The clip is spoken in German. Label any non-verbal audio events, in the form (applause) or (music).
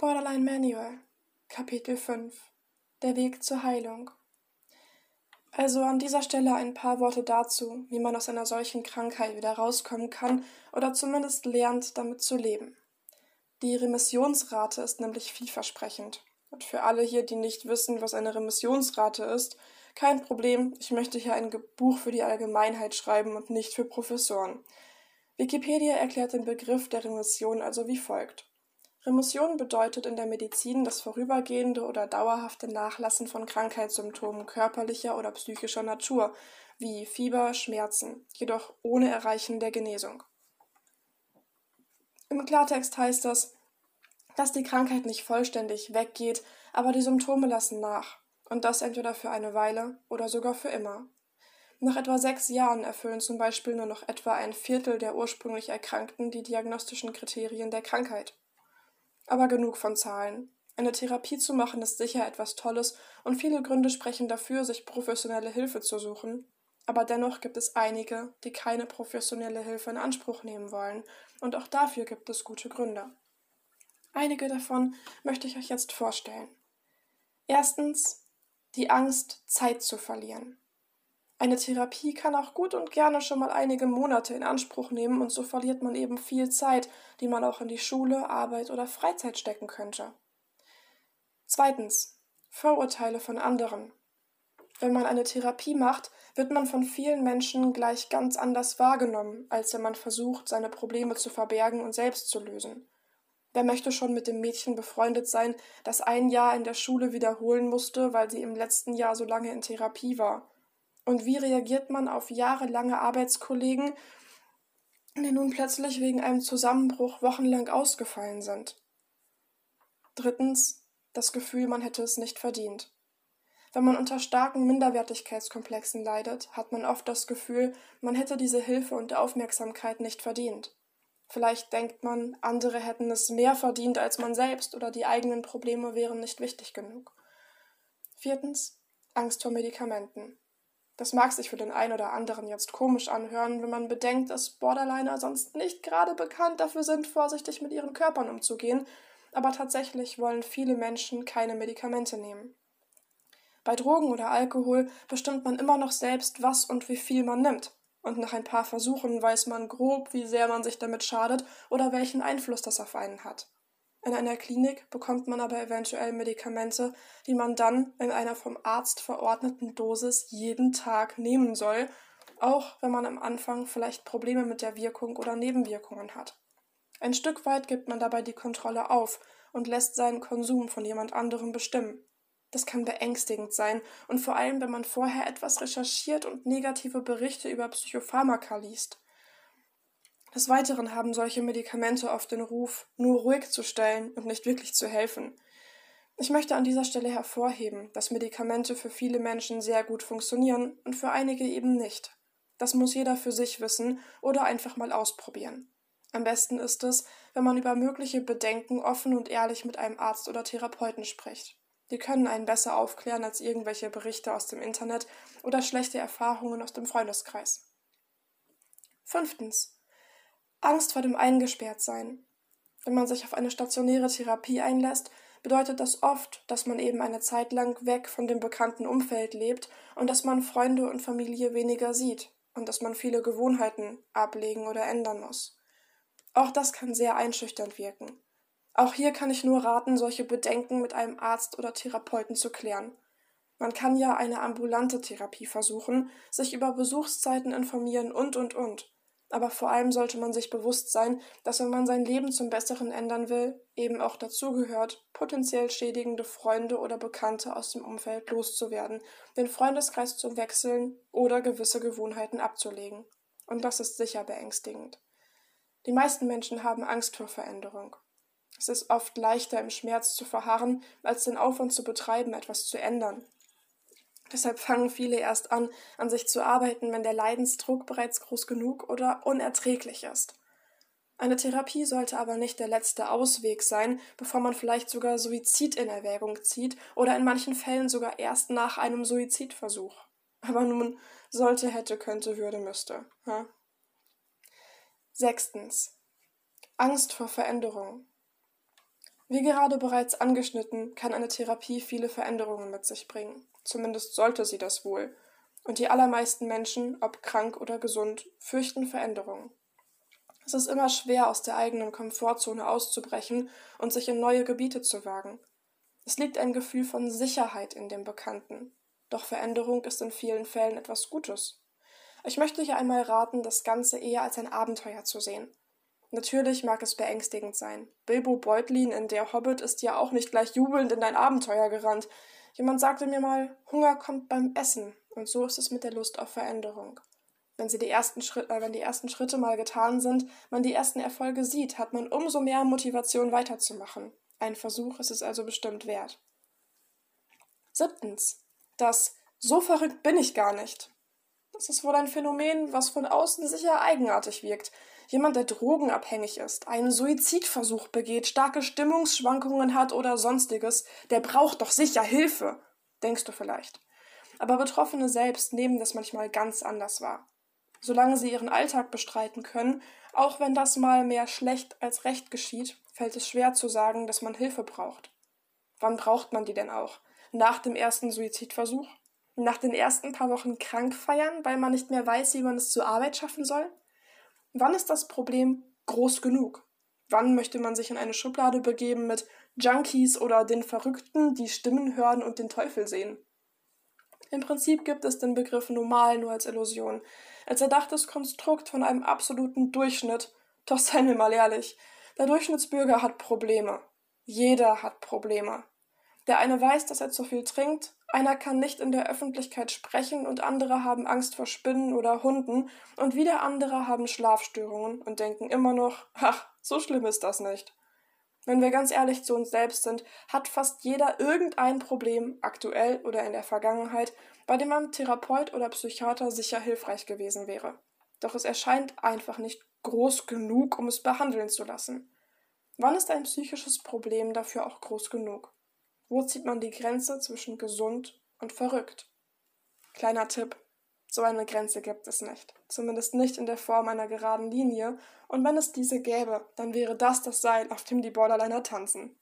Borderline Manual, Kapitel 5 Der Weg zur Heilung. Also an dieser Stelle ein paar Worte dazu, wie man aus einer solchen Krankheit wieder rauskommen kann oder zumindest lernt, damit zu leben. Die Remissionsrate ist nämlich vielversprechend. Und für alle hier, die nicht wissen, was eine Remissionsrate ist, kein Problem, ich möchte hier ein Buch für die Allgemeinheit schreiben und nicht für Professoren. Wikipedia erklärt den Begriff der Remission also wie folgt. Remission bedeutet in der Medizin das vorübergehende oder dauerhafte Nachlassen von Krankheitssymptomen körperlicher oder psychischer Natur, wie Fieber, Schmerzen, jedoch ohne Erreichen der Genesung. Im Klartext heißt das, dass die Krankheit nicht vollständig weggeht, aber die Symptome lassen nach, und das entweder für eine Weile oder sogar für immer. Nach etwa sechs Jahren erfüllen zum Beispiel nur noch etwa ein Viertel der ursprünglich Erkrankten die diagnostischen Kriterien der Krankheit. Aber genug von Zahlen. Eine Therapie zu machen ist sicher etwas Tolles und viele Gründe sprechen dafür, sich professionelle Hilfe zu suchen. Aber dennoch gibt es einige, die keine professionelle Hilfe in Anspruch nehmen wollen, und auch dafür gibt es gute Gründe. Einige davon möchte ich euch jetzt vorstellen. Erstens die Angst, Zeit zu verlieren. Eine Therapie kann auch gut und gerne schon mal einige Monate in Anspruch nehmen und so verliert man eben viel Zeit, die man auch in die Schule, Arbeit oder Freizeit stecken könnte. Zweitens. Vorurteile von anderen. Wenn man eine Therapie macht, wird man von vielen Menschen gleich ganz anders wahrgenommen, als wenn man versucht, seine Probleme zu verbergen und selbst zu lösen. Wer möchte schon mit dem Mädchen befreundet sein, das ein Jahr in der Schule wiederholen musste, weil sie im letzten Jahr so lange in Therapie war? Und wie reagiert man auf jahrelange Arbeitskollegen, die nun plötzlich wegen einem Zusammenbruch wochenlang ausgefallen sind? Drittens, das Gefühl, man hätte es nicht verdient. Wenn man unter starken Minderwertigkeitskomplexen leidet, hat man oft das Gefühl, man hätte diese Hilfe und Aufmerksamkeit nicht verdient. Vielleicht denkt man, andere hätten es mehr verdient als man selbst oder die eigenen Probleme wären nicht wichtig genug. Viertens, Angst vor Medikamenten. Das mag sich für den einen oder anderen jetzt komisch anhören, wenn man bedenkt, dass Borderliner sonst nicht gerade bekannt dafür sind, vorsichtig mit ihren Körpern umzugehen, aber tatsächlich wollen viele Menschen keine Medikamente nehmen. Bei Drogen oder Alkohol bestimmt man immer noch selbst, was und wie viel man nimmt und nach ein paar Versuchen weiß man grob, wie sehr man sich damit schadet oder welchen Einfluss das auf einen hat. In einer Klinik bekommt man aber eventuell Medikamente, die man dann in einer vom Arzt verordneten Dosis jeden Tag nehmen soll, auch wenn man am Anfang vielleicht Probleme mit der Wirkung oder Nebenwirkungen hat. Ein Stück weit gibt man dabei die Kontrolle auf und lässt seinen Konsum von jemand anderem bestimmen. Das kann beängstigend sein und vor allem, wenn man vorher etwas recherchiert und negative Berichte über Psychopharmaka liest. Des Weiteren haben solche Medikamente oft den Ruf, nur ruhig zu stellen und nicht wirklich zu helfen. Ich möchte an dieser Stelle hervorheben, dass Medikamente für viele Menschen sehr gut funktionieren und für einige eben nicht. Das muss jeder für sich wissen oder einfach mal ausprobieren. Am besten ist es, wenn man über mögliche Bedenken offen und ehrlich mit einem Arzt oder Therapeuten spricht. Die können einen besser aufklären als irgendwelche Berichte aus dem Internet oder schlechte Erfahrungen aus dem Freundeskreis. Fünftens. Angst vor dem Eingesperrtsein. Wenn man sich auf eine stationäre Therapie einlässt, bedeutet das oft, dass man eben eine Zeit lang weg von dem bekannten Umfeld lebt und dass man Freunde und Familie weniger sieht und dass man viele Gewohnheiten ablegen oder ändern muss. Auch das kann sehr einschüchternd wirken. Auch hier kann ich nur raten, solche Bedenken mit einem Arzt oder Therapeuten zu klären. Man kann ja eine ambulante Therapie versuchen, sich über Besuchszeiten informieren und, und, und. Aber vor allem sollte man sich bewusst sein, dass wenn man sein Leben zum Besseren ändern will, eben auch dazugehört, potenziell schädigende Freunde oder Bekannte aus dem Umfeld loszuwerden, den Freundeskreis zu wechseln oder gewisse Gewohnheiten abzulegen. Und das ist sicher beängstigend. Die meisten Menschen haben Angst vor Veränderung. Es ist oft leichter, im Schmerz zu verharren, als den Aufwand zu betreiben, etwas zu ändern. Deshalb fangen viele erst an, an sich zu arbeiten, wenn der Leidensdruck bereits groß genug oder unerträglich ist. Eine Therapie sollte aber nicht der letzte Ausweg sein, bevor man vielleicht sogar Suizid in Erwägung zieht oder in manchen Fällen sogar erst nach einem Suizidversuch. Aber nun sollte, hätte, könnte, würde, müsste. Ja? Sechstens. Angst vor Veränderung. Wie gerade bereits angeschnitten, kann eine Therapie viele Veränderungen mit sich bringen. Zumindest sollte sie das wohl. Und die allermeisten Menschen, ob krank oder gesund, fürchten Veränderungen. Es ist immer schwer, aus der eigenen Komfortzone auszubrechen und sich in neue Gebiete zu wagen. Es liegt ein Gefühl von Sicherheit in dem Bekannten. Doch Veränderung ist in vielen Fällen etwas Gutes. Ich möchte hier einmal raten, das Ganze eher als ein Abenteuer zu sehen. Natürlich mag es beängstigend sein. Bilbo Beutlin in Der Hobbit ist ja auch nicht gleich jubelnd in ein Abenteuer gerannt. Jemand sagte mir mal, Hunger kommt beim Essen, und so ist es mit der Lust auf Veränderung. Wenn, sie die ersten Schritte, äh, wenn die ersten Schritte mal getan sind, man die ersten Erfolge sieht, hat man umso mehr Motivation weiterzumachen. Ein Versuch ist es also bestimmt wert. Siebtens. Das so verrückt bin ich gar nicht. Das ist wohl ein Phänomen, was von außen sicher eigenartig wirkt. Jemand, der drogenabhängig ist, einen Suizidversuch begeht, starke Stimmungsschwankungen hat oder sonstiges, der braucht doch sicher Hilfe, denkst du vielleicht. Aber Betroffene selbst nehmen das manchmal ganz anders wahr. Solange sie ihren Alltag bestreiten können, auch wenn das mal mehr schlecht als recht geschieht, fällt es schwer zu sagen, dass man Hilfe braucht. Wann braucht man die denn auch? Nach dem ersten Suizidversuch? Nach den ersten paar Wochen krank feiern, weil man nicht mehr weiß, wie man es zur Arbeit schaffen soll? Wann ist das Problem groß genug? Wann möchte man sich in eine Schublade begeben mit Junkies oder den Verrückten, die Stimmen hören und den Teufel sehen? Im Prinzip gibt es den Begriff normal nur als Illusion, als erdachtes Konstrukt von einem absoluten Durchschnitt. Doch seien wir mal ehrlich, der Durchschnittsbürger hat Probleme. Jeder hat Probleme. Der eine weiß, dass er zu viel trinkt, einer kann nicht in der Öffentlichkeit sprechen und andere haben Angst vor Spinnen oder Hunden und wieder andere haben Schlafstörungen und denken immer noch, (laughs) ach, so schlimm ist das nicht. Wenn wir ganz ehrlich zu uns selbst sind, hat fast jeder irgendein Problem, aktuell oder in der Vergangenheit, bei dem ein Therapeut oder Psychiater sicher hilfreich gewesen wäre. Doch es erscheint einfach nicht groß genug, um es behandeln zu lassen. Wann ist ein psychisches Problem dafür auch groß genug? Wo zieht man die Grenze zwischen gesund und verrückt? Kleiner Tipp. So eine Grenze gibt es nicht. Zumindest nicht in der Form einer geraden Linie. Und wenn es diese gäbe, dann wäre das das Seil, auf dem die Borderliner tanzen.